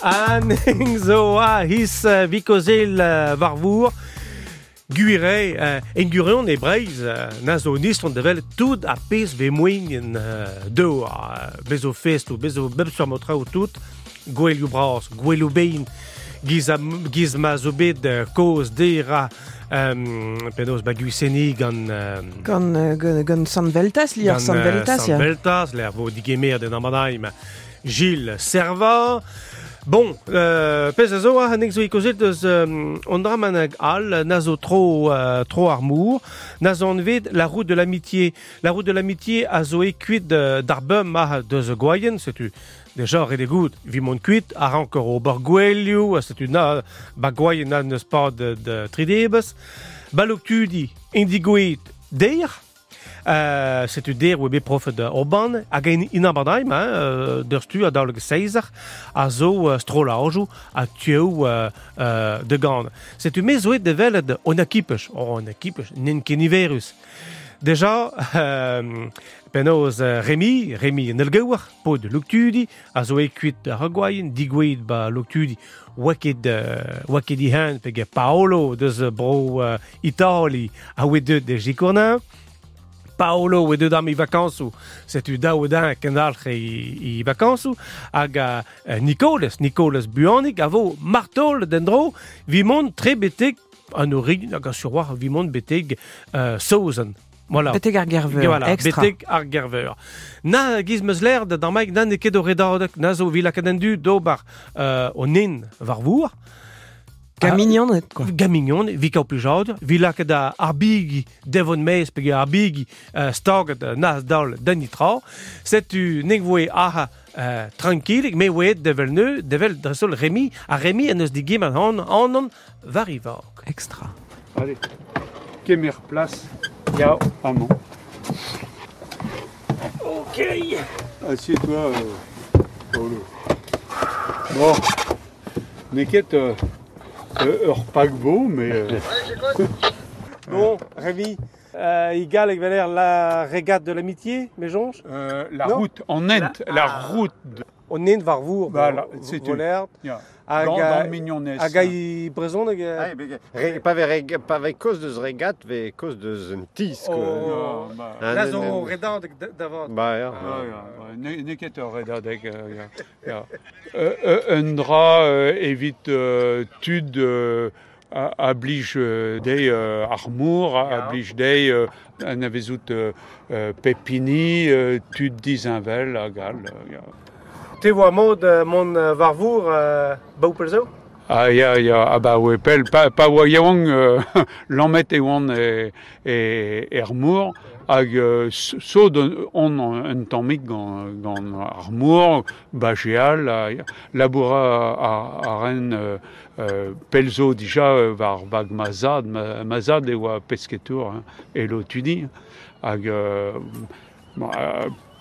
Anning zo a his uh, vikozel uh, varvour Guire, uh, en gureon e breiz uh, na zo nist on devel tout a pez ve moin en uh, deo uh, bezo fest ou bezo beb sur motra ou tout bras, gwell you bein giz, a, giz ma zo bet uh, koz dera um, guiseni gant uh, Gant, euh, gant, San Veltas, lier San Veltas, San. Veltas, l'air vo digemer den amadaim Gilles Serva. Bon, euh, pez a zo a hannek zo ikozet eus um, al, na zo tro, uh, tro armour, na zo an vet la route de l'amitié. La route de l'amitié a zo e kuit uh, d'ar beum ma deus gwaien, setu Deja, red egout, vi mon kuit, ar ankor o bar setu na, neus pa de, de tridebes. Balok tudi, deir, Uh, setu der oe bet prof de Orban, hag en in abadaim, hein, uh, der stu a daoleg seizer, a zo uh, strolaoù a tueu uh, uh, de gant. Setu me zo e develet on akipech, oh, on akipech, nen keniverus. Deja, euh, penaos uh, Remy, Remy en el gawar, po de luktudi, a zo e kuit ar agwaien, digweid ba luktudi, waket, uh, waket i han, Paolo, uh, bro Itali, a deut de Gicornin, Da kendalc'h i, i vakansoù, hag a uh, Nicolas, Nicolas Buanik, a vo martol den dro, vi mont tre beteg an ori, hag a surwar vi mont beteg uh, sauzen. Voilà. Beteg ar gerveur, Voilà, extra. beteg ar gerveur. Na giz meus lerd d'ar maik nan e ket o na zo vila kadendu do bar o nin var vour, Gamignon, et, quoi. Gamignon, vi kao plujad, vi laka da arbigi devon meis pege arbigi uh, staget uh, nas dal den itra. Setu neg voe aha uh, tranquillig, me voe devel neu, devel dresol remi, a remi en eus digim an an anon varivak. Extra. Allez, kemer place. Yao, amont. Ok. Assieds-toi, euh, Paolo. Bon, n'inquiète, euh, euh, ur paquebot, mais... euh, Bon, Rémi, euh, igal ag veler la régate de l'amitié, méjonge euh, la Non. route, en Inde, la route de... On nin var vour, Voilà, c'est Ja, dans, a- dans mignonnesse. hag a i brezon hag Ah, re- pa vez pa vez koz deus regat, ve koz deus un tis. Oh. Bah, Ah, zo redant d'avant. Ba, ja. ja, ne- ja. Euh, euh, un drap évite euh, tud euh, a- ablige euh, des euh, armour, Ja. ablige des euh, an avezout euh, euh, pepini, euh, tud dizinvel, euh, ja. Te vo mod euh, mon euh, var vour euh, bau pelzo Ah, ya, ya, ah bah, ouais, pel, pa, pa oa yaouan, euh, l'emmet e oan e, e, er mour, hag euh, so on un tammik gant, gant ar mour, bajeal, a, laboura a, a ren euh, euh, pelzo dija euh, var bag mazad, ma, mazad e oa pesketour, hein, e lo hag euh, bon,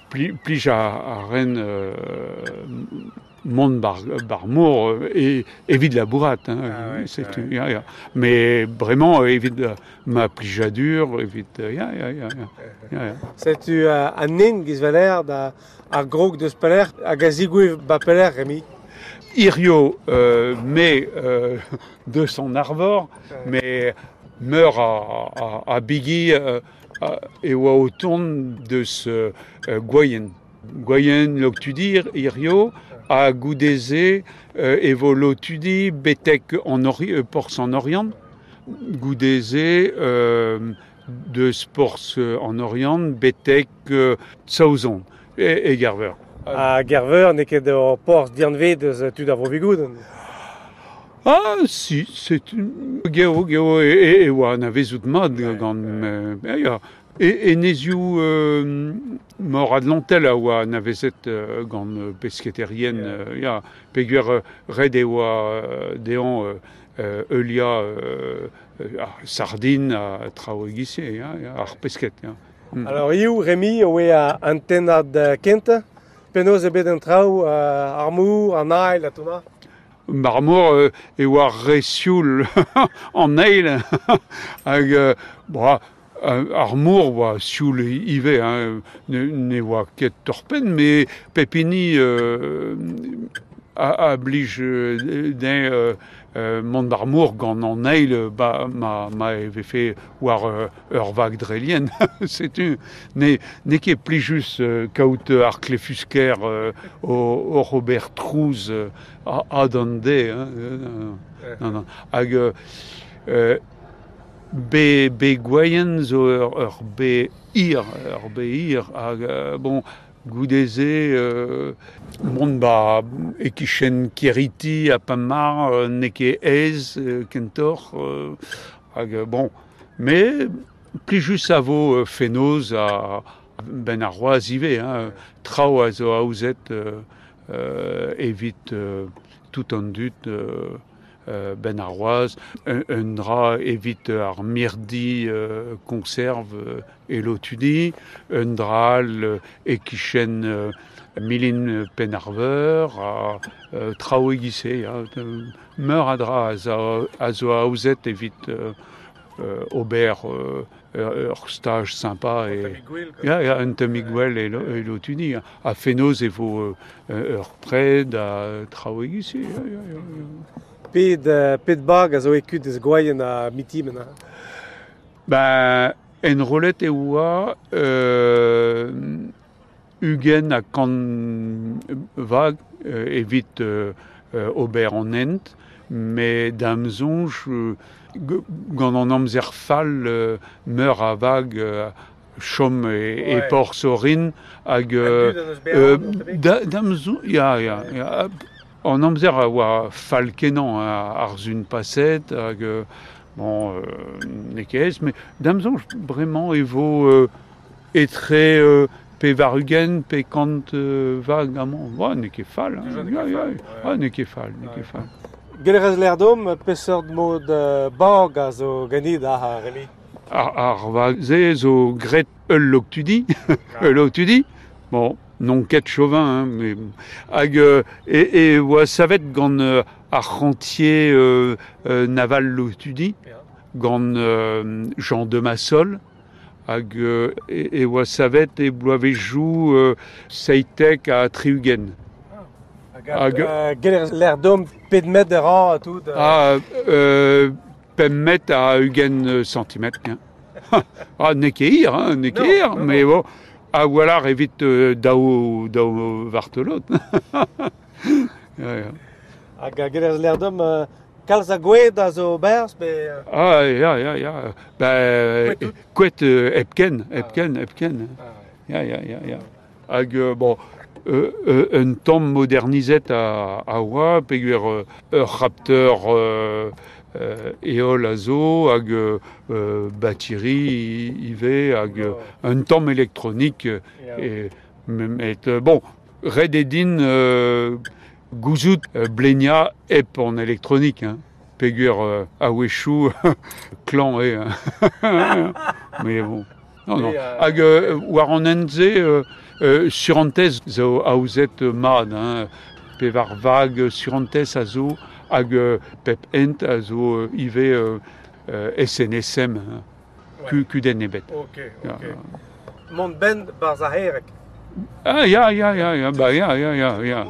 euh, pli, plij a, a ren euh, mont bar, bar mour euh, et évite la bourrate hein, Ah ouais, c'est ouais. mais vraiment euh, évite ma plijadure évite euh, ya, ya, ya, ya, ya, ya. Setu uh, an nin giz veler da ar grog deus peler hag a zigouev ba peler, Rémi? Irio euh, met euh, de son arvor mais meurt à, à, à Biggie euh, à- et oa autour de ce euh, Goyen. Goyen l'octudir, Irio, a Goudézé, euh, et l'octudi, Betek en euh, Pors en Orient, Goudézé, de Sports en Orient, Betek, euh, Sauzon et, et Garver. A gerveur ne ket o porz dianvet deus Ah, si, c'est une... Geo, geo, e, e, oa, na vezout mad, gant... E, ya, e, e nezioù euh, mor adlantel a oa, na vezet euh, gant pesketerien, ya, peguer euh, red e oa, dean, euh, euh, eulia, euh, a sardine, a trao egise, ya, ya, ar pesket, ya. Mm. Alors, eo, Rémi, oe a antenad kenta, e bet an trao, ar mour, an ail, a toma Marmor euh, e oa resioul an eil hag euh, bra, euh, ar mour oa sioul hein, ne, ne oa torpen me pepini euh, a, a euh, euh, euh, mont d'armour gant an eil ba, ma, ma fait war euh, ur vag drelien. C'est un, ne, ne ket plijus euh, kaout euh, ar euh, o, o Robert Trouz euh, a, a. Hein, euh, non, non. Hag euh, euh, be, be gwaien zo ur, ur be ir, ur be ir, hag euh, bon, goudeze euh, mont ba ekichen keriti a pamar euh, ne ket ez euh, kentor euh, euh, bon. Mais plijus a vo euh, fenoz a ben a roaz ive hein, trao euh, euh, evit euh, tout an dut euh, euh, ben a roaz un, un dra evit ar mirdi euh, conserve euh, e lotudi un dral euh, e kichen euh, milin penarveur a euh, trao egise ya, euh, meur a dra a zo, a zo aouzet evit euh, euh, ober euh, ur, ur stage sympa et Ya, ya, un temigwell e, lo, e lotuni. A fenoz e vo euh, ur pred a trao Pet, pet bag a zo ekud ez gwaien a mitimen. Ba, en rolet e oa euh, ugen a kan vag euh, evit euh, ober an ent, mais damzonj gant an amzer fall euh, meur a vag euh, chom e, ouais. por sorin hag... Euh, euh, damzonj, ya, ya, ya, an amzer a oa falkenan ar zun paset hag bon, euh, nekez, mais damzon bremañ evo euh, etre euh, pe varugen, pe kant euh, vag amon, oa ne ket fal, oa ne ket fal, ne ket fal. Gelerez lerdom, peseur mod bag a zo ganid a ha reli? Ar, ar vag ze zo gret eul lok tudi, eul lok tudi, bon, non ket chauvin, hein, mais hag euh, e, e oa savet gant euh, ar euh, euh, naval loktudi, Ja. gant euh, Jean de Massol, hag euh, e, e oa savet e bloavezhou euh, seitek a triugen. Hag- Euh, Gelerez lerdom, ped met de ra a tout. euh, Ah, euh, a ugen centimètre. Ah, ne ket hir, hein, ne ket Non, hir, non, mais bon, Ha voilà evit euh, dao, dao vartelot. ja, ja. Hag a gerez lerdom uh, kalz a gwed a zo bers be... euh... Ah, ja, ja, ja. Ba, quet euh, epken, epken, epken. Ah, ja, ja, ja, ja. Hag, euh, bon, euh, euh, un tamm modernizet a, a oa, peguer euh, ur rapteur... Euh, euh, eol a zo, hag euh, euh, batiri ive, hag euh, un tamm elektronik, euh, et, met, bon, red edin euh, gouzout blenia ep en électronique, hein. Peguer euh, a wechou, clan e. Hein. Mais bon, non, non. Et, euh, Hag euh, war an enze euh, euh, surantez zo aouzet mad, hein. pe var vag surantez a zo hag pep ent a zo ive SNSD-SNSM kudenn ebet. Ok, ok. Mont bend bar zaherek. Ah, ja, ja, ya, ya, ba, ya, ya, ya, ya,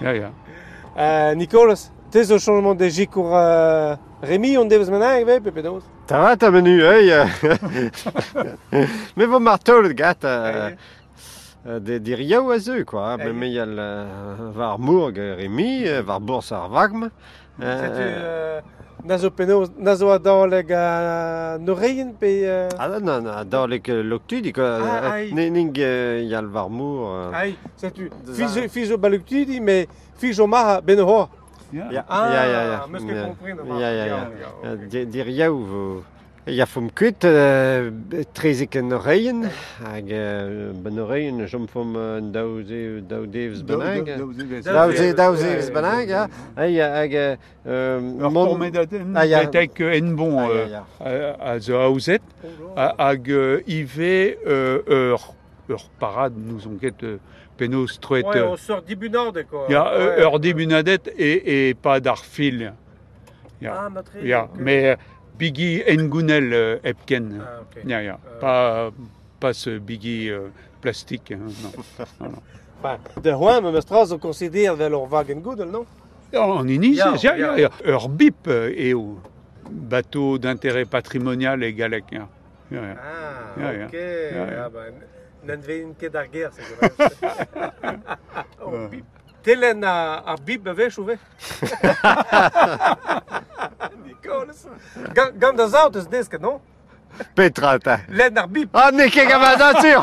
ya, ya, Euh, Nicolas, t'es au changement de J pour Rémi, on devait maintenant arriver, Pepe Dose. T'as ta menu, hein. Mais bon, Marteau, le gars, de dir yaou a zeu, quoi. Ben me yal var mourg remi, var bors ar vagm. Nazo peno, nazo a daoleg a noreien pe... Ah non, non, a daoleg loktu, dik ne ning yal var mour... Ai, setu, fizo ba loktu di, me fizo maha beno ho. Ya, ya, ya, ya, ya, ya, ya, ya, ya, ya, ya, ya, Ya fom kuit uh, trezik en oreien, hag uh, ben oreien jom fom uh, dauze, daudevz benag. Dauze, daudevz benag, ya. Hag, hag... Ur pormet etek en bon a zo haouzet, hag ive ur ur parad nous on ket penos troet... Ouais, on sort dibunadet, quoi. Ya, ur dibunadet et, et pas d'arfil. Ya, ya, mais... bigi engounel euh, epken. Ah. Euh. Pas, pas ce bigi euh, plastique. hein, non. non, non. Enfin, de Juan, me stras o considère vel ur vagen goudel, non En Inis, bip euh, eo. Bateau d'intérêt patrimonial et. Ah, ok. Ah, n'en veen ket ar ger, oh, bip. Telen a, a vech ouve Nicolas. Gant gant da zaut eus desket, non? Petra, ta. Len ar bip. Ah, ne ket gama natur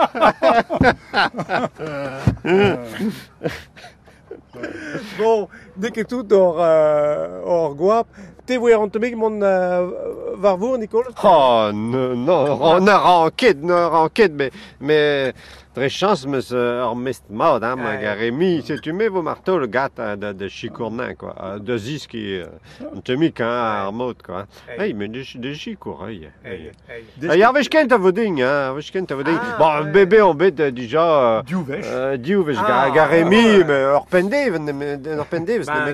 Bon, nek ket tout or, uh, or gwap. Te voe an temik mon uh, varvour, Nicolas? Oh, non, non, on a ranket, on a mais, très chance, mais ur mest maud, hein, ma Ouais. gare Rémi, si tu mets vos marteaux, le gars de, de Chicournin, quoi, euh, de Ziski, un temik, hein, ar maud, quoi. Hey. Hey, mais de, de Chicour, hey. Hey, hey. Ah, ya vez kent a voding, hein, vez kent a voding. Ah, bon, ouais. bébé, on bet euh, déjà... Diouvech. Euh, diou, vez Ah, ga, ga Rémi, ouais. mais ur pendev, ur pendev, Bah,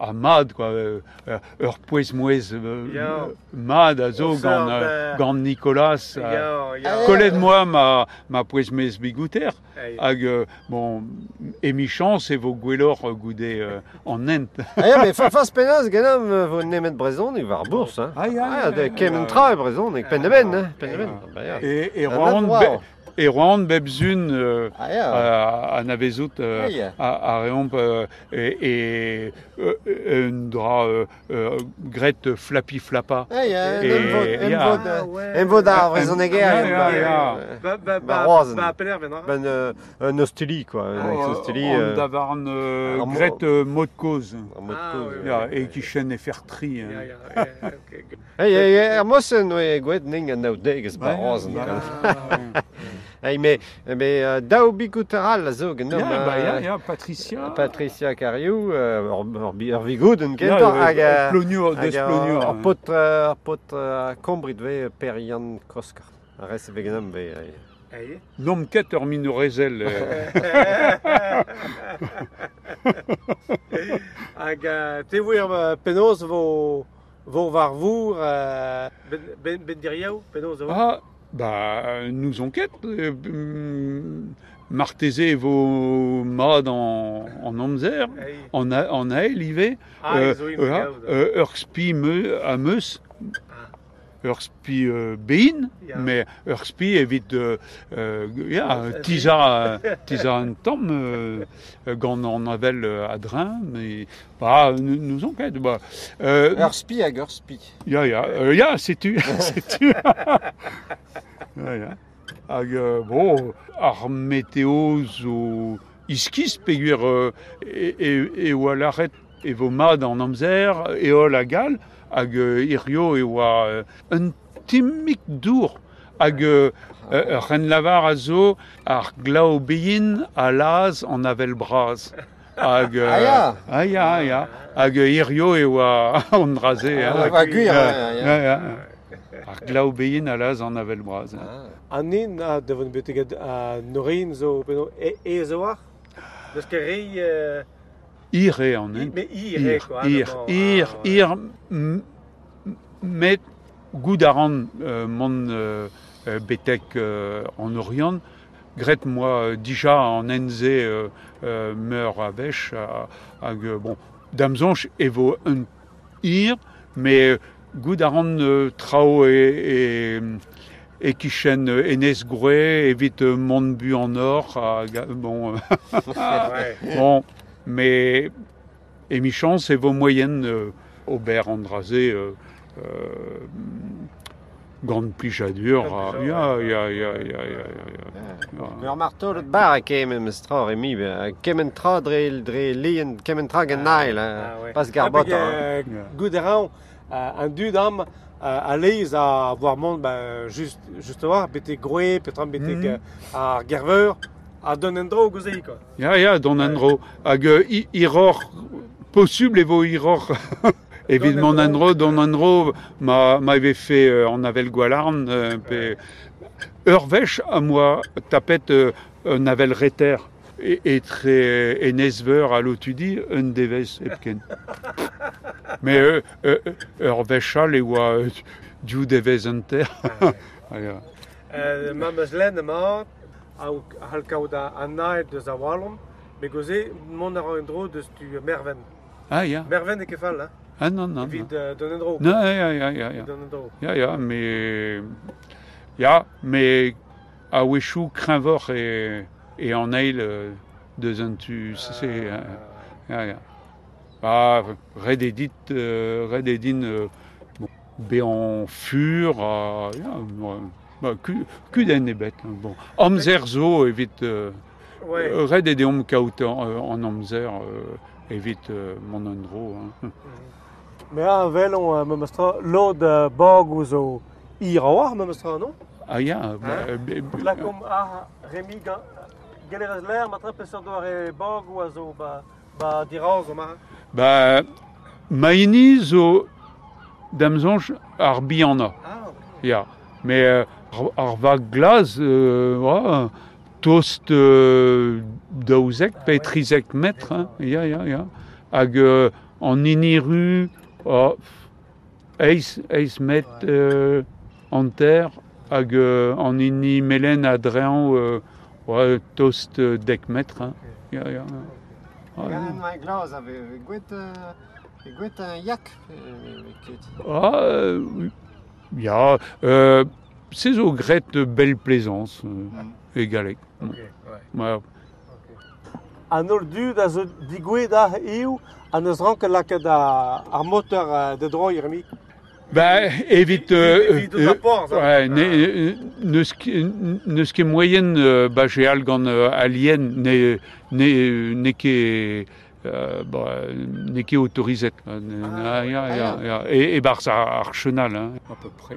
Quoi. Vo. Euh, a euh, euh, euh, mad, quoi, euh, euh, ur pouez mouez euh, mad a zo euh, Nicolas. euh, Ya, ya. Kollet moi ma, ma pouez mez bigouter, hag, euh, bon, emichans e vo gwellor euh, goude euh, an ent. Ah, mais fa fas penaz, genam, euh, vo nemet brezon, e. Ah, Ah. Ah. Ah, be, e roan bebzun euh, Ah, a, a navezout euh, Ah, ya. a, a reomp euh, e, e euh, un dra euh, euh, gret flappy flappa. Ah, ya, Et- em vod, Ah, euh, ouais. Ah, ya, em ya, ba- euh, Ba, ba, Ba ba, roazen. ba, peler venra. Ben, euh, un quoi, un Oh, euh, davarn euh, gret euh, mod koz. en mode Ah, pause. oui, Ya, ki chen e fer tri. Hey, hey, ning an ba rozen, Ay, me, me dao bigout ar al, zo, gant Ya, ba, ya, ya, Patricia. Patricia Cariou, ur, ur vigout un kentor. Hag, plonio, des plonio. Ur pot, ur pot kombrit ve perian kroskar. Rez vegenom ve... Nom ket ur min rezel. Hag, te voer penoz vo... Vor varvour, ben, ben, ben diriaou, penoz a Ah, bah, nous enquête. Euh, hum, Martézé vos mad en, en Omzer, Hey. en, en Ael, Ivé, Ah, euh, gaout. euh, à Meus, Urspi euh, Bein, Ya. mais Urspi évite de, euh, ja, tisa, tisa un temps, euh, gant en avel euh, à Drin, mais, bah, nous, nous enquête, bah, euh, Ur spi hag ur spi. Ja, ja, euh, ja, sais-tu, sais-tu. ja, ja. Hag, euh, bon, ar météo zo iskis peguer euh, e, e, e oa l'arret e vo mad an amzer e o la gal hag euh, irio e oa euh, un timmik dour hag euh, euh, ren lavar a zo ar glau bein a laz an avel braz. Hag... Euh, aia ya aia. Hag irio e oa an draze. Ah, va guir, aia. Ar glau bein a laz an avel braz. Ah. Anin a devon betegad a norin zo e, e zo ar Deus ket rei... Euh... Ire an i, en. me i re, Ir, quoi. ir, ir, Ah, ouais. ir, m- met goud a ran euh, mon euh, euh, betek euh, en Orient. Gret moi dija en enze meur a vech a- hag euh, bon damzonch evo un ir mais goud a ran euh, trao e, e e kichen euh, enez gre evit euh, mon bu en or euh, bon Ouais. Bon, mais émichant, c'est vos moyennes euh, Aubert Andrasé, euh, euh, grande plichadure. Grande ah, plichadure, ya, ouais. ya, ya, ya, ya, ya, ya, ya. Ur marteau le bar a kemen me stra remi, kemen tra dre, dre lien, kemen tra gen nail, ouais. pas garbot. Ah, hein. parce que, euh, un dud am, euh, a leiz a voir mont, ben, just, just war, bete groe, petram bete ar gerveur, a don en dro gouzei, quoi. Ya, ya, don andro. Hag euh, i- iror, possible evo iror évidemment Andro, Don Andro m'avait fait, euh, avait le Gualarn, euh, à moi, tapette, euh, un avel reter, et, et très, à l'otudi, un deves epken. Mais euh, euh, Urvech à les wa, du deves enter. Ma meus lenn mat, a halkaouda an naet deus a walom, me goze, mon ar an dro deus tu merven. Ah, ya. Merven e kefal, hein? Ah, non, non, Vid non. euh, don en dro. Non, ja, ja, ja, ja. Don en dro. Ja, ja, mais... Ja, mais a wechou krinvor e, e an eil euh, deus an tu... C'est... euh, Ja, ja. Ba, red edit, euh, red edin euh, bon, be an fur, a... Ja, Ba, kudenn ebet. Bon. Amzer zo evit... Euh, ouais. Red e deomp kaout an, an amzer euh, evit euh, mon andro. Hein. Me a velon, euh, me mastra, lod euh, bag ou zo ir a war, me mastra, non Ah ya. Yeah, be- be- La kom a remi galerez l'air, matra peseur doar e bag ou a zo ba, ba dirañ zo ma Ba, maini zo damzonj ar bianna. Ah. Ya. Yeah. Mais euh, ar, ar va glaz, euh, ouais, toast euh, daouzek, metr, hein, ya, ya, ya. Hag euh, an iniru, oh, met euh, an ter, hag euh, an ini melen a drean, euh, ouais, toast euh, dek metr, hein. Ya. Ah, gwet gwet un yak euh. Ah, euh, euh, c'est au gret de belle plaisance, euh, et galek. ok, ouais. Ouais. An ol du da zo digwe da an eus rank lak da ar moteur de dro irmi. Bah, évite. Euh, Evit de rapport, ça. ouais, ne, ne, ce qui- ne ce qui est moyenne, euh, bah, j'ai algan euh, alien, ne, ne, ne qui euh, bah, ne qui autorisé. Ah, Ah, ya, ah, ya, ya. Et, et bah, ça archenal, hein, à peu près.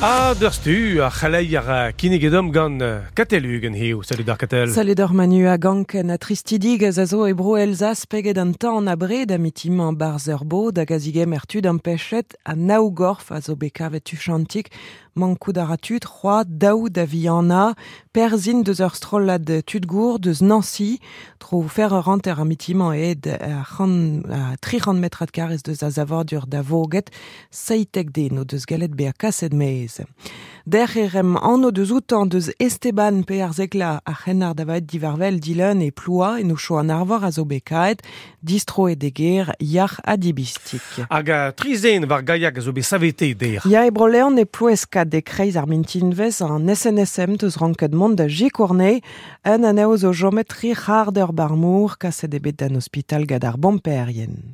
Ah, derstu, a chalei ar kinigedom gant katelugen hiu, salut d'ar katel. Salut d'or manu a ganken a tristidig a zo e bro Elzas peget an tan a bre da mitim an barzer bo da gazigem ertud an pechet a naougorf a zo bekavet mankout a ratut roi daou da viana perzin deus ur tudgour deus Nancy tro fer ur ranter a mitim an ed ran, a tri ran metrad karez deus a zavordur da voget seitek den o galet. Der erem anno deus outan deus Esteban pe ar zekla a c'hennar davat divarvel dilen e ploa en oucho an arvor a zo bekaet, distro e deger, yar a dibistik. Hag a trizen var gaiak a zo be savete der. Ya e brolean e ploeskat de kreiz ar mintinvez an SNSM deus ranket mont da jikorne, un an eo zo jomet tri c'hard ur barmour kaset ebet d'an hospital gad ar bomperien.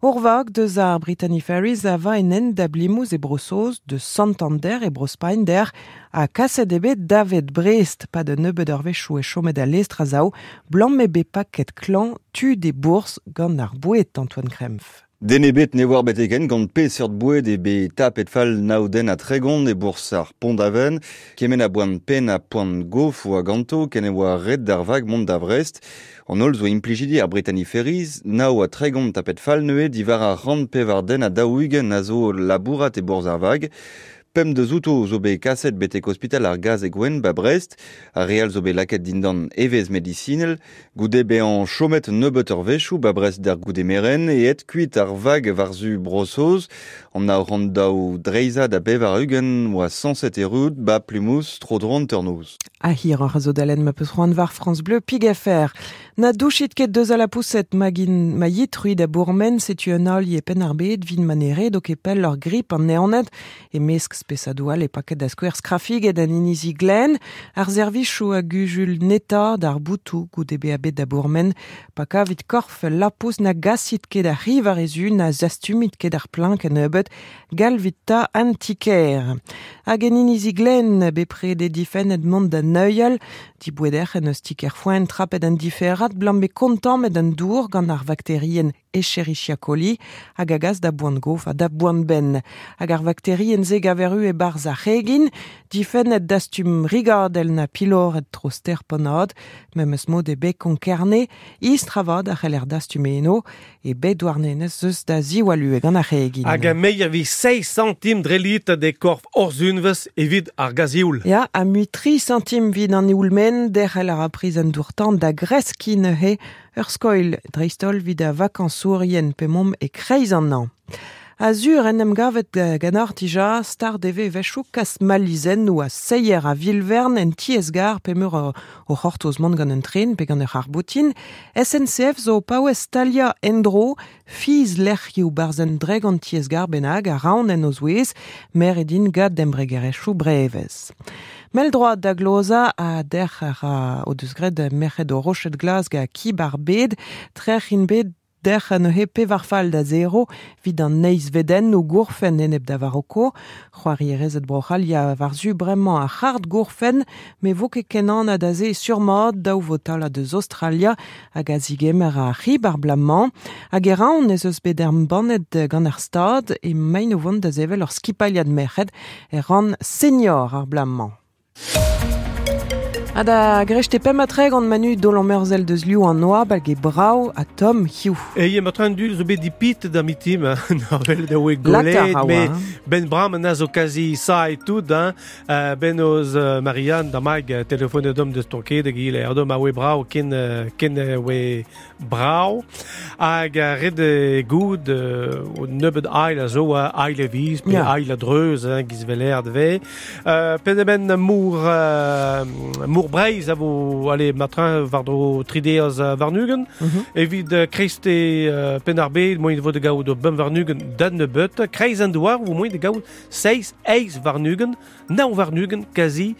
Orvag deus ar Brittany Ferries a va en en da blimouz brossoz de Santander e brospain der a kaset ebet David Brest pa de nebeud ur vechou e chomet a lestra zao blanc me be paket klan tu des bourses gant ar bouet Antoine Krempf. Dene bet ne war beteken gant pe seurt boued e be tap et fal naoden a tregont e bours ar pont aven, kemen a boan pen a poan gof ou a ganto ken e oa red d'ar vag mont da vrest. An ol zo implijidi ar Bretani Ferriz, nao a tregont tapet fal neue divar a rand pe war den a daouigen a zo labourat e bours ar vag. Pem de zouto zo be kaset betek hospital ar gaz e gwen ba Brest, a real zo be laket dindan evez medicinel, goude be an chomet nebeut ur vechou ba Brest der goude meren, e et kuit ar vag varzu brossoz, an a rand daou dreiza da bev ar ugen oa 107 erud ba plumous tro dron turnouz. A hir ar zo dalen ma peus var France Bleu pig a. Na douchit ket deus a la pousset magin ma yit ruid a bourmen setu un ar vin manere do kepel lor grip an neanet e mesk spesadoual e paket da skwer skrafig ed an inizi glen ar zervichou a gujul neta d'ar boutou goude be a bet da bourmen vit korf na gasit ket a riv a rezu na zastumit ket ar plank an ebet gal vit ta antiker. hag glen bepre de difen et mont da neuial, di boueder en eus Blanc blanc med den dour gant ar bakterien Escherichia coli, hag agaz da boan gof a da boan ben. Hag ar e barz a regin, difen et dastum rigardel na pilor et troster ponod, memes mod e be konkerne, is travad a c'heller dastum eno, e be douarnenez eus da ziwalu e gant a. Hag a a vi 6 centim drelit de korf orzunves evit ar gazioul. Ja, a mu 3 centim vid an eulmen, der c'heller a priz an dourtan da greskin he, Ur skoil dreistol vid a vakansourien pe mom e kreiz an an. A zur en em gavet ganar tija star deve vechou kas malizen ou a seier a vilvern en tiesgar pe meur o c'hortoz mont gant un tren pe gant ur arbotin. SNCF zo paouez talia endro fiz lec'hioù barzen dreg an tiesgar benag a raon en oz mer edin gad dembregerechou brevez. Mel droit da gloza a der a o deus gred merched o rochet glas ga kibar bed, trech in bed der an he pe warfal da zero vid an neiz veden o gourfen enep da varoko. C'hoari ya varzu bremañ a c'hard gourfen, me vo ket kenan a da ze surmod da ou votal a deus Australia a a c'hib ar blamman. Hag e raon ez eus bet er stad e o e senior ar blamman. Ha da grechte pem atreg an manu dol an merzel deus liou an noa bag e brau a tom hiou. E ye ma tran dul zo bet dipit da mitim, norvel da oe golet, me ben bram an az okazi sa et tout, hein, euh, ben oz euh, Marianne da mag euh, telefone dom de stonke de gil er dom a oe brau ken, ken oe brau, hag a red e goud euh, o nebeud ail a zo a ail e viz, pe a dreuz, hein, giz veler de ve. Euh, pen e ben mour, euh, mour breiz a vo, ale, matran vardro trideaz varnugen, Mhm. evit kreiste pen ar bet, moin vo de gaout o bem varnugen dan ne beut, kreiz an douar, ou moin de gaout 6 eiz varnugen, nao varnugen, kazi,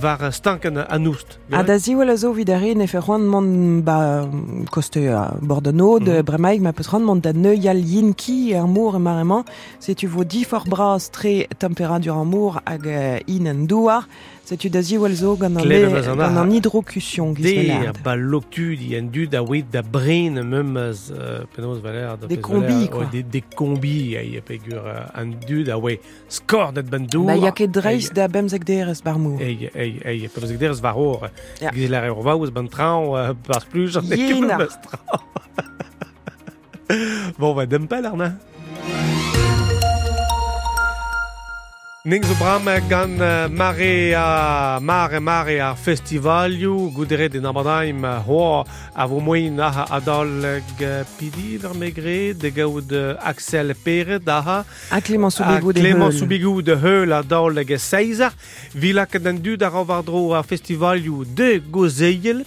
var stanken an oust. Ha da ziwel a zo vid ar ne fe c'hoant mont ba koste a bordeno de Mhm. bremaig ma peus mont da neuial yinki ar mour e maremañ se tu vo di for bras tre temperadur ar mour hag euh, in an douar se tu da ziwel zo gant an, Klevet le- eus an gant ar- an hidrokusion giz Der velard. ba loktud i en dud a oet da brin memaz uh, penaos valer da Des combis, quoi. Des, des combis a ye pegur uh, an dud a oe skor net ben dour. Ba ya ket dreiz da bemzek derez bar mour. Ei, ei, ei, peus ek derez var or. Ja. Giz la ur vaouz ben traoù, uh, pas plus, an Yen ar. Bon, va dem pel arna. Ning zo bram gant uh, mare a mare mare ar festivalioù gouderet en abadaim uh, ho a vo moin a adal uh, pidi ver megre de gaout Axel Pere da ha A Clément Soubigou de Clément. Soubigou de Heul a daol ag seizar. Vila ket an dud a ravardro a festivalioù de Gozeil.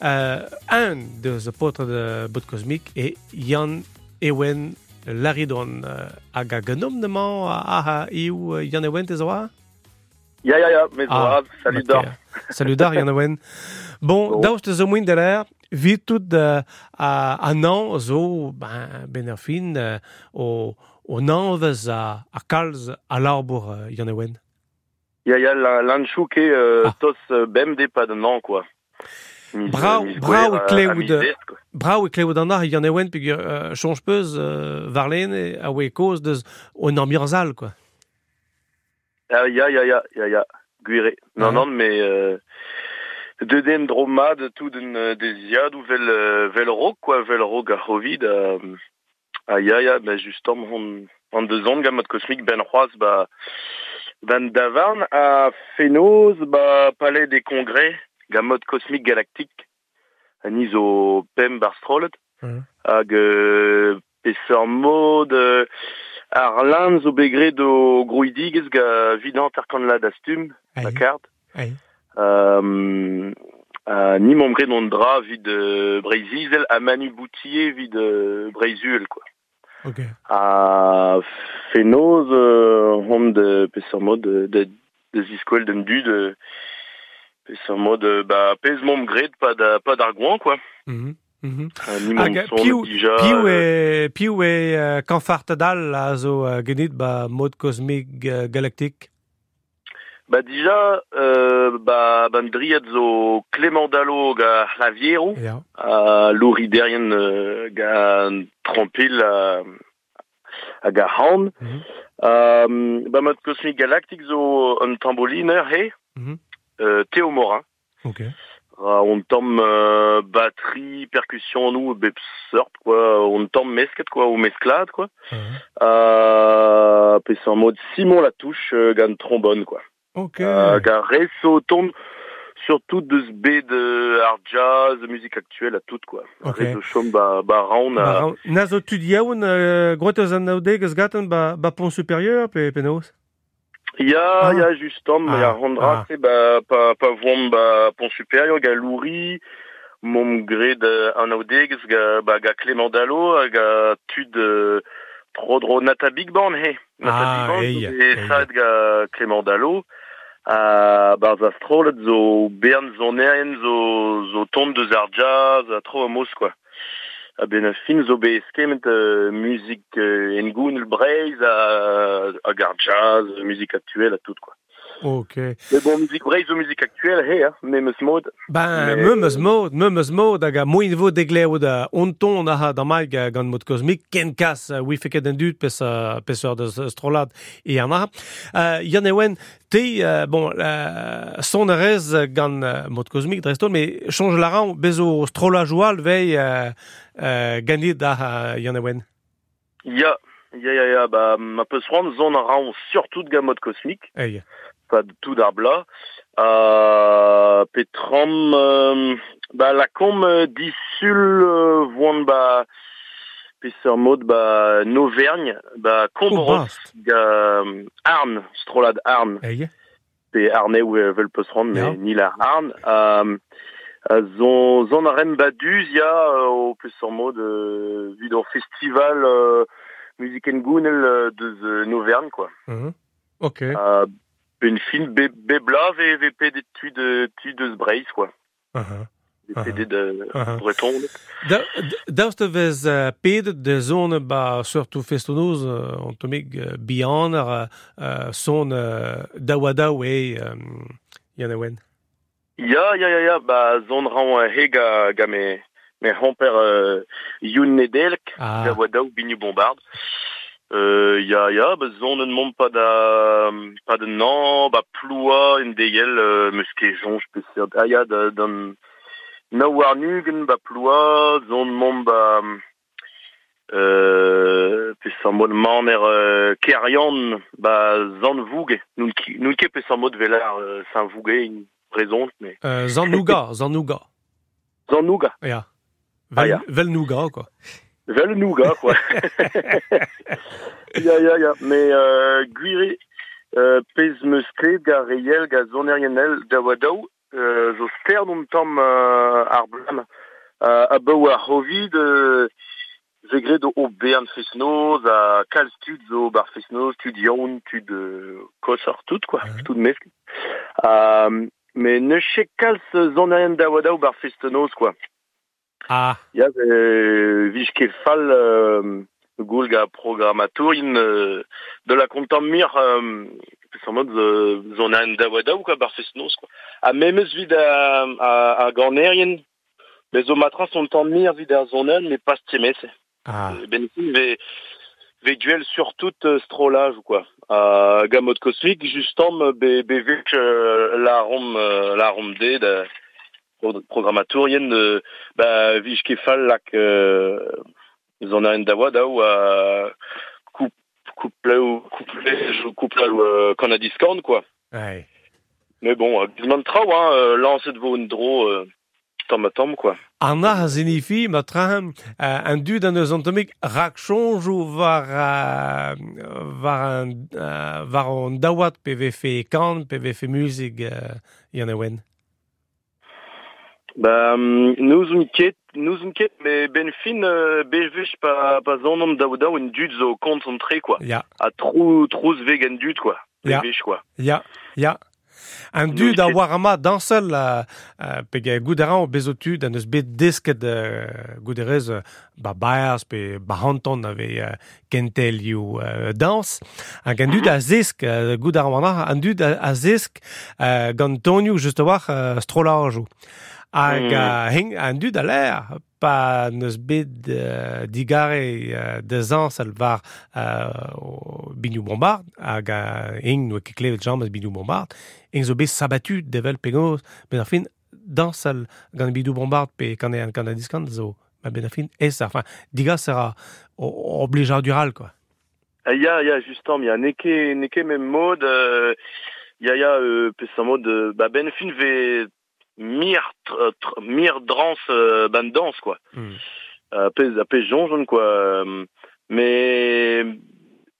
un deus potre de mod kosmik e Jan Ewen Laridon uh, hag a genom nemañ a, a, a iu uh, Jan Ewen te zo a? Ya, ya, ya, mes Ah, salut ok. d'or. Salut d'ar, Jan Ewen. Bon, Bon. daoust zo de l'air, vit tout uh, a, a nan zo ben, ben ar fin uh, o, o nanvez a, a kalz a larbour uh, Jan Ewen. Ya, ya, la- l'anchou ke euh, Ah. tos euh, bem de pas de nan, quoi. Brau- brau e klev euh. Brau e kleout an ar Jan Ewen peogwir uh, chanj peus uh, varlen e a oe koz deus o ambianzal, quoi. Ah, ya, ya, ya, ya, ya, gwire. Non, non, mais euh, de den dromad tout euh, des ou vel, euh, vel quoi, vel rog a hovid. Euh, ya, ya, ben justement, on, en deux ans, gamot cosmique, ben roaz, bah, ben davarn, a Fénoz, bah, palais des congrès, gamot cosmique galactique, a niz o pem bar strolet, Mhm. hag euh, mod, euh, ar lan zo begre do grouidigez ga vidant ar kan la Aïe. Euh, euh, ni gré non dra vid euh, Breizizel a Manu Boutier vid euh, quoi. Ok. A fenoz euh, hom de peser mod de de, de ziskwel d'em du de peser mod euh, bah pez mom gret pas da pas d'argoin quoi. Mhm. Euh, ni mom Hag piou déjà. piou euh, e piou e euh, kanfart dal a zo euh, genit ba mod kosmik euh, galaktik. Bah déjà euh, bah ban driad zo Clément Dallo ga Laviero. Ja. a louri derien euh, ga trompil a, a ga haun. Mhm. Um, ba mat Cosmic Galactic zo un tamboliner he, Mhm. euh, Théo Morin. Ok. Ra on tom euh, batterie, percussion nou, bep sort quoi, on tom mesket quoi, ou mesclade quoi. Uh, pe en mode Simon Latouche euh, gan trombone quoi. Ok. Euh, ga reso tombe surtout de ce B de art jazz, de musique actuelle à toute quoi. Ok. Reso chom ba ba raon a Ba, na zo tud yaoun euh, groteus an naudeg eus gaten ba, ba pont supérieur pe penaos Ya, Ah. ya, justom, Ah. ya, rondra, Ah. c'est, bah, pa, pa voam, bah, pont supérieur, ga louri, mom gred an aodegs, ga, bah, ga Clément Dallo, ga tud, euh, prodro nata Big Band, he. Nata Ah, Big Band, eia, et eia. sad ga Clément Dallo, a, za strolet, zo, bern, zo nerien, zo, zo tombe de zar jazz, a tro amos, quoi. A ben a fin zo be eskemet euh, musique euh, en goun breiz a, a gar jazz, musique actuelle a tout quoi. Ok. Mais bon, musique breiz ou musique actuelle, hey, hein, mais meus mod. Ben, Mais- me meus mod, me meus mod, hag a moin vo degleout a onton a ha da maig gant mod kosmik, ken kas uh, we feket en dut pes, uh, pes ur deus strolad e an a. Uh, Yann ewen, te, uh, bon, uh, son erez gant uh, mod kosmik dreston, me change la ran bezo strolaj oual vei uh, ganit da uh, Yann ewen. Ya, ya, ya, ya, bah, ma peus ran zon a ran surtout de gamot cosmique, Ei. pas de tout d'arbla. Euh, Petram, euh, bah, la com euh, dissul, euh, voan, bah, peser mod, bah, Novergne, bah, ga, euh, Arn, strolad Arn. Ei. pe arne ou euh, vel peus rand, Ja. mais ni la arn. Um, uh, zon, zon a rem baduz, ya, uh, o peus en mode, uh, vid ur festival uh, musique en gounel uh, deus uh, Noverne, quoi. Mhm. Ok. Uh, ben fin be, be bla ve, ve pe de tu de, tu deus breiz, quoi. Uh-huh. Ve Ah. pe de, de Ah. breton. Da, daoust vez uh, ped de zone ba surtout festonoz uh, on tomig uh, bihan ar uh, uh, son uh, daouadaou e um, Yann ewen. Ya, ya, ya, ya, ba zon raon he ga, ga me, me hamper euh, youn nedelk, ah. ga oa daou binu bombard. Euh, ya, ya, ba zon un mont pa da, pa da nan, ba ploua en degel euh, meus ket jonj peseurt. Ah, ya, da, dan, na war nugen, ba ploua, zon mont ba, euh, pe san mod man er euh, kerian, ba zan vouge, nun, ki, nun ket pe san mod velar euh, san vouge, in, prezont, mais uh, zan nouga, zan nouga. zan nouga. Ja. Ah, Vel, ja. vel nouga, quoi. Vel nouga, quoi. ya, ya, ya. Mais, euh, guiri, euh, pez meus klet ga reiel ga zonerienel da wadao, euh, zo tom euh, ar blam. Euh, a beu ar hovid, euh, zegret o bern fesnoz, a kal stud zo bar fesnoz, tud yaoun, tud euh, kosar tout, quoi, tout mesk. Euh, mais ne kals zonerien da wadao bar festenoz, quoi. Ah, Ja, euh, vich ket fall euh, goul ga programmatorin euh, de la kontammir euh, peus an mod euh, zon an daouadaou quoi bar festnoz quoi. A memeus vid a, a, a ganerien bez o matras on tammir vid ar zonan mais pas tiemese. ah. Ben fin ve ve duel sur tout euh, strolage ou quoi. A gamot cosmique justom be be vech euh, la rom euh, la rom d de programmatorien de ba vich ket fall lak euh, zon a en dawa daou a coup couple ou couple couple qu'on a discount quoi. Mais bon, euh, gizman traoù hein, euh, lancet vo un dro tom a tom, quoi. An a zenifi, ma trahem, euh, un dud an eus antomik rak chonj ou var, euh, var, un, var dawat PVF kan, PVF musik euh, y'en a wen. Ba, um, nous un ket, nous un ket, mais ben fin, euh, bevech pa, pa zan om daou daou un dud zo koncentré, quoi. A trou, trouz vegan dud, quoi. Bevech, quoi. ya, ya. An du da war ama dansel peg goudaran o bezotu da neus bet desket gouderez ba baers pe ba hanton ave kentel you dans. Hag an du da zesk goudaran an du da zesk gantonio just war strolajoù. Hag Mm. heng an dud a l'air pa neus bet euh, digare de zansel var euh, bignou bombard hag euh, heng no ket klevet jambes bignou bombard heng zo bet sabatu devel pegos ben ar fin dansel gant bignou bombard pe kan e an kan a diskant zo ma ben ar fin ez ar fin diga sera dural quoi Ah, ya, ya, justement, ya neke, neke même mode, euh, ya, ya, euh, pe sa mode, euh, ba ben fin ve mir, tr, tr, mir drans euh, ban danse, quoi. Mm. Euh, pe, a pe jonjon, quoi. Euh, mais,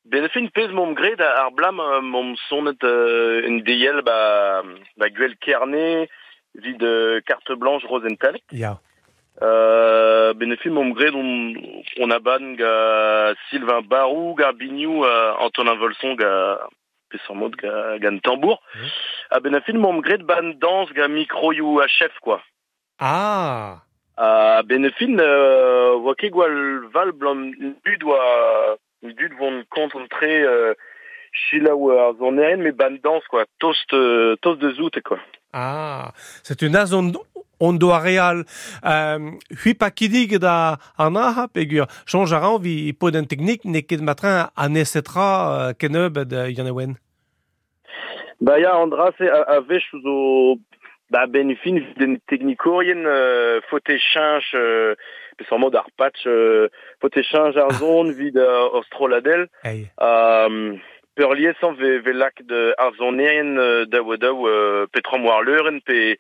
ben fin pez mom gred ar blam euh, mom sonet euh, un deyel, ba, ba gwell kerne, vid carte blanche Rosenthal. ya Euh, benefit mom gred on, on a ban Sylvain Barou, ga Bignou, euh, Antonin Volson, ga pesan mod ga, ga un tambour. Mhm. A benefit mom gred ban danse ga micro you a chef quoi. ah A benefit euh, voa ket gwal val blam bud oa bud vont concentrer euh, chila ou ar zoneren mais ban danse quoi. Toast, euh, toast de zout quoi. Ah, c'est une azon ondo areal euh, hui pa kidig da an aha pegur change a ran vi pod en technique ne ket matrin a nesetra euh, kenebet euh, y'en a wen. Ba ya, Andra, se a, a vech zo ba ben fin den teknikorien euh, fote chanj euh, pes an mod ar patch euh, fote chanj ar zon vid euh, ostroladel Hey. um, Perlier san ve, ve lak de ar zonerien euh, da oa daou euh, petram war leuren pe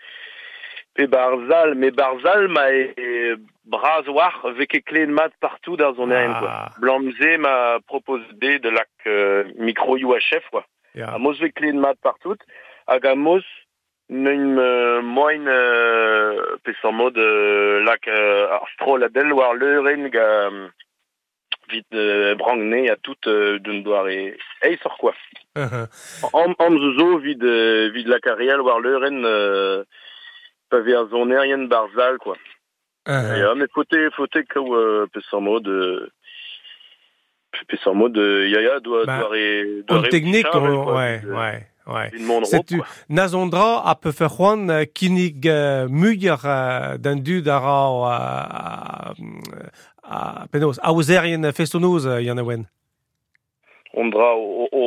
pe barzal me barzal ma e, e braz war veke kleen mat partout d'ar zonerien Ah. quoi Blamze m'a proposé de lak euh, micro UHF quoi Ja. A mos vez klen mat partout, hag a mos neun euh, moin euh, pe san mod euh, lak euh, ar strol la del war leuren ga vit euh, brangne a tout euh, d'un doar e ei sor kwa. Am, am zo zo vid, euh, vid la carrière war leuren euh, pa ver a zon erien barzal kwa. Uh -huh. Et, euh, mais fote, fote kaou euh, pe san mod... Euh, pes an mod euh, ya ya doa Bah, re En re technique, on- ouais, ouais, ouais. C'est nazondra a peu fer juan euh, kinig euh, muier euh, d'un dud a penos a ouzerien festonouz euh, y'en a wen. on dra o, o,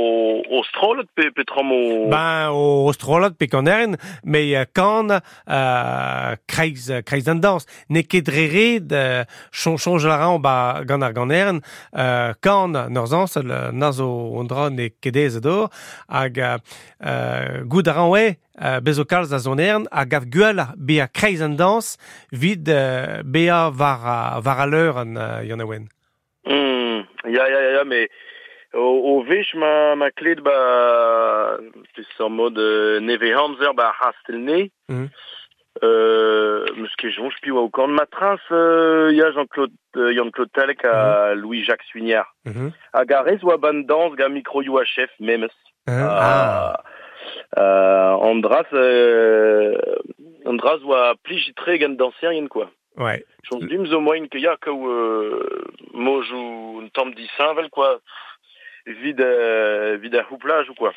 o strollet pe, pe tramo... Ben, o, o pe kanern me kan euh kreiz, kreiz an dans. Ne ket rere de chon chonj la ran ba gant ar ganern euh kan nor zans, naz o on dra ne kedez edo, hag euh goud a ran oe, bezo kalz a zonern a gav gwell be a kreiz an dans vid uh, be a var, var a l'eur an uh, yon. Mm, ya, ya, ya, ya. Mais... neve hamzer ba hastelne. Mhm. Euh, meus ket jonj pi oa o kan matras, euh, ya Jean-Claude euh, Jean-Claude Talek a Louis-Jacques Suignard. Mm -hmm. Hag a rez oa ban dans ga micro a chef memes. ah. Euh, Andras, euh, Andras oa plijitre gant dansierien, quoi. Ouais. J'en dis zo moin que ya que euh, mo jou un temps di saint quoi vide euh, vide à houplage ou quoi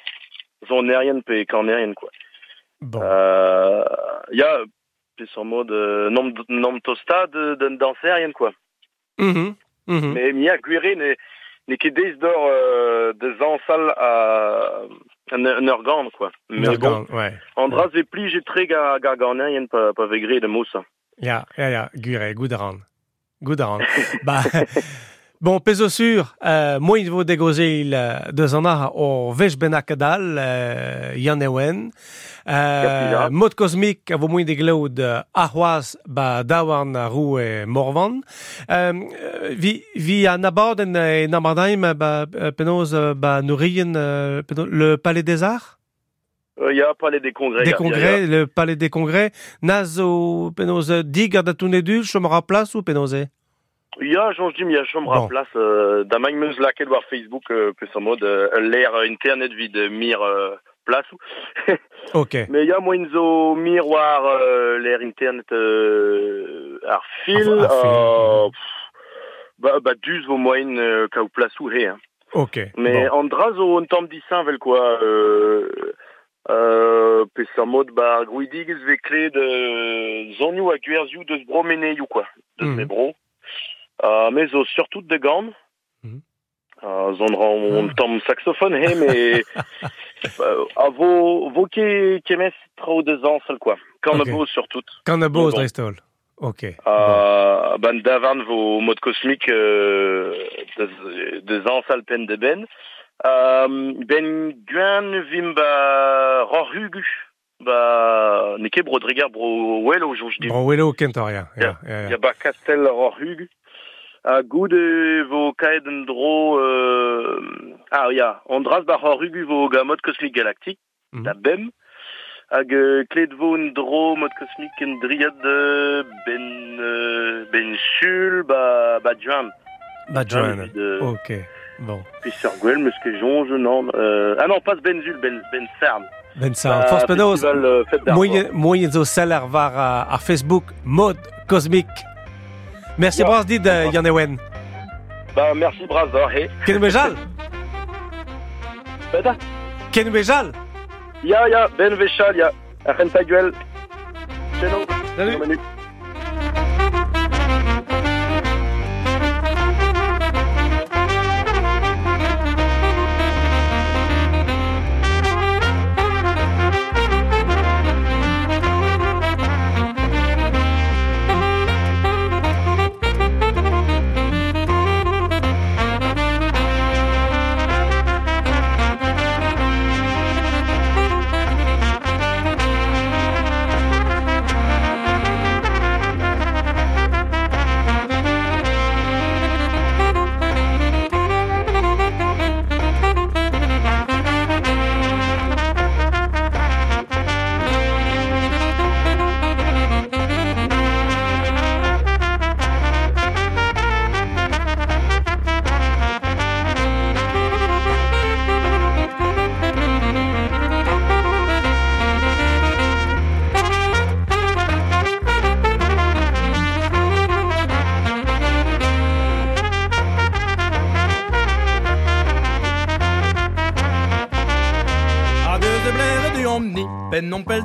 j'en ai rien pe qu'en ai rien quoi Bon. euh, ya puis en mode euh, nom nom tosta de de danser rien quoi Mhm. Mhm. mais mia guire ne ne que des d'or euh, de à un, un organe quoi mais bon ouais. Andras et pli j'ai très ga ga garner rien pas pas végré de moussa Ja, ja, ja, gure, goudaran. Goudaran. ba, Bon, peso sur, euh, moi, il vaut dégoger il euh, de zanar au vech ben akadal, euh, yan ewen. Euh, mode cosmique, avo moins déglaud, euh, ahoaz, ba dawan, rou et morvan. Euh, euh, vi, vi an abord en, en amardaim, ba, nourrien, le palais des arts? Il euh, y a un palais des congrès. Le palais des congrès. Nazo, penoz, dig, adatouné du, chomera place ou penozé? Ya, Jean Jim, ya chomra bon. place. Euh, da mañ meus laket war Facebook, euh, pe mod, euh, l'air internet vid mir euh, place. ok. Mais ya moin zo mir war euh, l'air internet euh, ar fil. Ah, ar fil. Euh, ba, ba duz vo moin euh, kaou place ou he. Hein. Ok. Mais bon. an dra zo un tamm disan vel quoi. Euh, euh, pe mod ba grouidigez ve kle de zonioù a gwerzioù deus bromeneiou quoi. Deus Mhm. me bro. Euh, mais surtout de gant. Euh, on ah. tamm saxophone he, mais euh, a vo, vo ke, kemez trao de zan sal quoi? Kan okay. a boz restol. Ok. Uh, ban davarn vo mod kosmik euh, de, de zan de ben. Euh, ben gwen vim ba ror hugu. Ba neke bro dregar bro welo jonge dim. Bro welo kentor ya. Ya, ya, ya. ba. A goude vo kaed en dro... Euh... Ah, ya, an dras ba rorhug vo ga mod kosmik galaktik, Mhm. da bem. Hag euh, kled vo en dro mod kosmik en driad euh, ben... Euh, ben sul ba, ba. Ba. De... Ok. Bon. Puis sur gwell, meus ket jonge, non. Euh... Ah non, pas ben sul, ben, ben cern. Ben sa, force penaos. Moyen, moyen zo var ar, Facebook mod kosmik. Merci Ja. bras dit uh, Yann Ewen. Bah, merci Brazor, he. Ken bejal? Beda Ken bejal? Ya, ya, ben vechal, ya. Arren ta gwell. Cheno. Salut.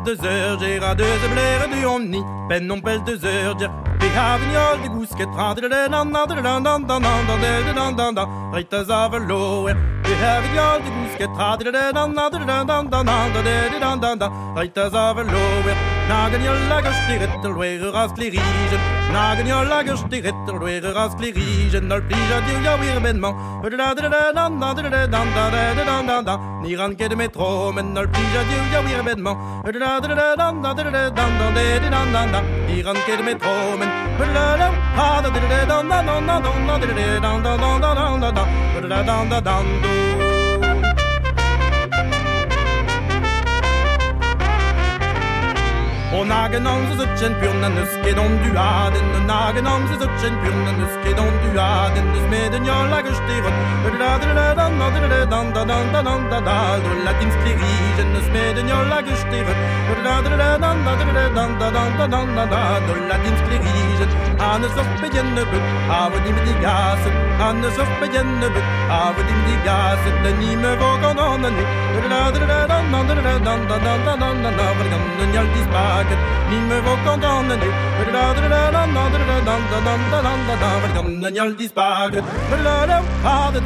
deux heures, gérard de du omni, peine non pèse deux heures, vi havignol de gousket prade le nan nan de nan nan nan nan nan de nan nan nan rita zavelo vi havignol de gousket prade le nan nan rörer rasklerigen Nagen jag lager stirret och rörer rasklerigen När blir jag du jag wir ben man da da da da da da da men ben da da da da da da men da da ha da da da dan da Og nagenam så søtjen pjurnen huske don du er denne nagenam så søtjen pjurnen huske don du er laget Mime våkan dannene Velkommen gjald i spaget Ha det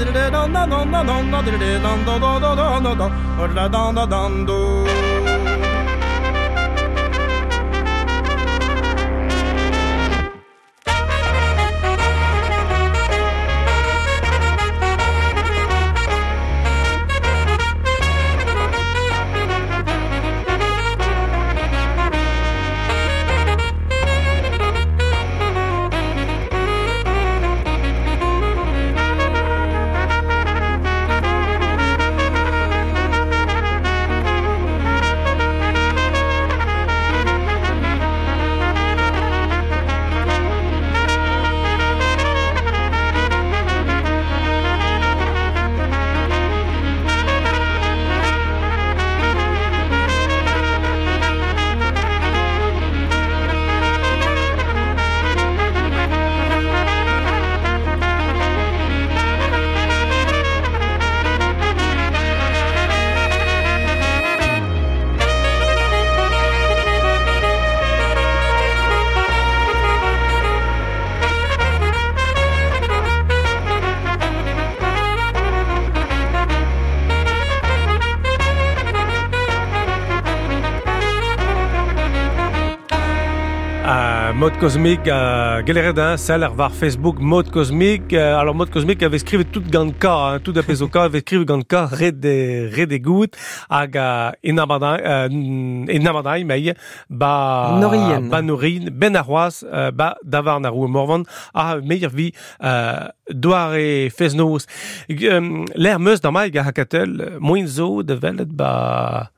da Uh, hein, celle var Facebook mode cosmique. Uh, alors mode cosmique avait écrit tout ganka, hein, tout à pesoka avait écrit ganka red de red de gout ag inabadai uh, inabadai mais ba Norien. ba norin ben arroas uh, ba davar na rue morvan a meilleur vie uh, doare feznos. Um, L'air meus da mai ga hakatel moins zo de velet ba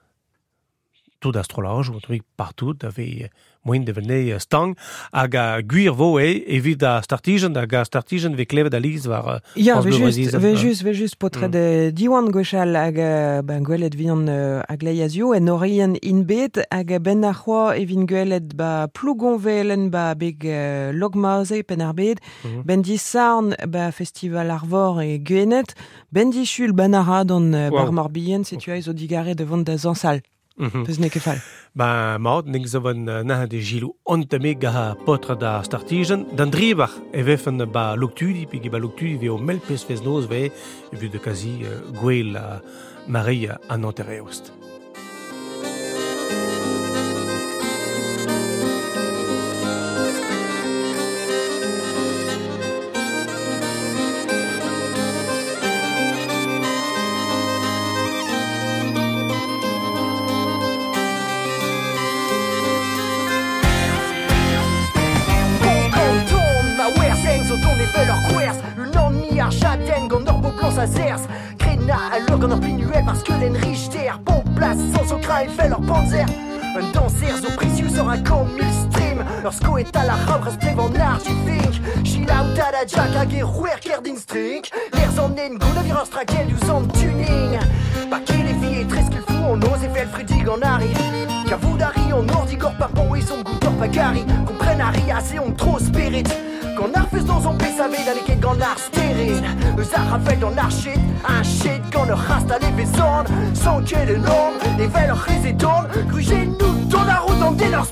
tout d'astrologe ou truc partout avait moin de vene stang. Hag a guir vo e evit a startijen hag a startijen ve klevet a liz war Ja, ve just, ve just, ve just potre de diwan gochal hag ben gwelet vian hag leiazio en orien in bet hag ben a c'hoa evin gwelet ba plougon velen ba beg logmaze pen ar bet. Ben di sarn ba festival arvor e gwenet. Ben di chul ben a ra wow. bar morbihan setu a ezo digare devant da zansal. Mm -hmm. Peus ne kefal. Ba maot, nek zo van uh, naha de jilou ontame gaha potra da startijen. Dan dribach e vefen ba loktudi, pigi ba loktudi o mel pes fez noz ve, vu de kazi uh, gwell uh, Maria an antereost. Krena a lur gant ur pinuel parce que l'en rich ter Bo plas sans so kra e fel ur panzer Un danser zo precius ur a kan mil stream Ur sko et a la rabr splev an argifink Chil out a la jack hag e rouer ker din strik Lers an en gout a vir ur strakel du tuning. Pa ket e vi e tres qu'il fou an oz e fel fridig an ari Ka vous d'ari en nordig or par bon et son goût or pagari Comprenne ari assez on trop spirit Ar fez dans son pez savait d'aller ket gant ar stérile Eus ar rafel dans ar shit Un shit gant ur rasta les vezan Sans ket en nom Et vel ur rez et don Grugé nous ton a route en den leur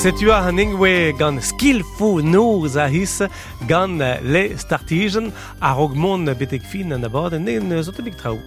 Setua ar an engwe gant skilfo noz a his gan le startijen a augmont betek fin an abadenn ne zo traoù.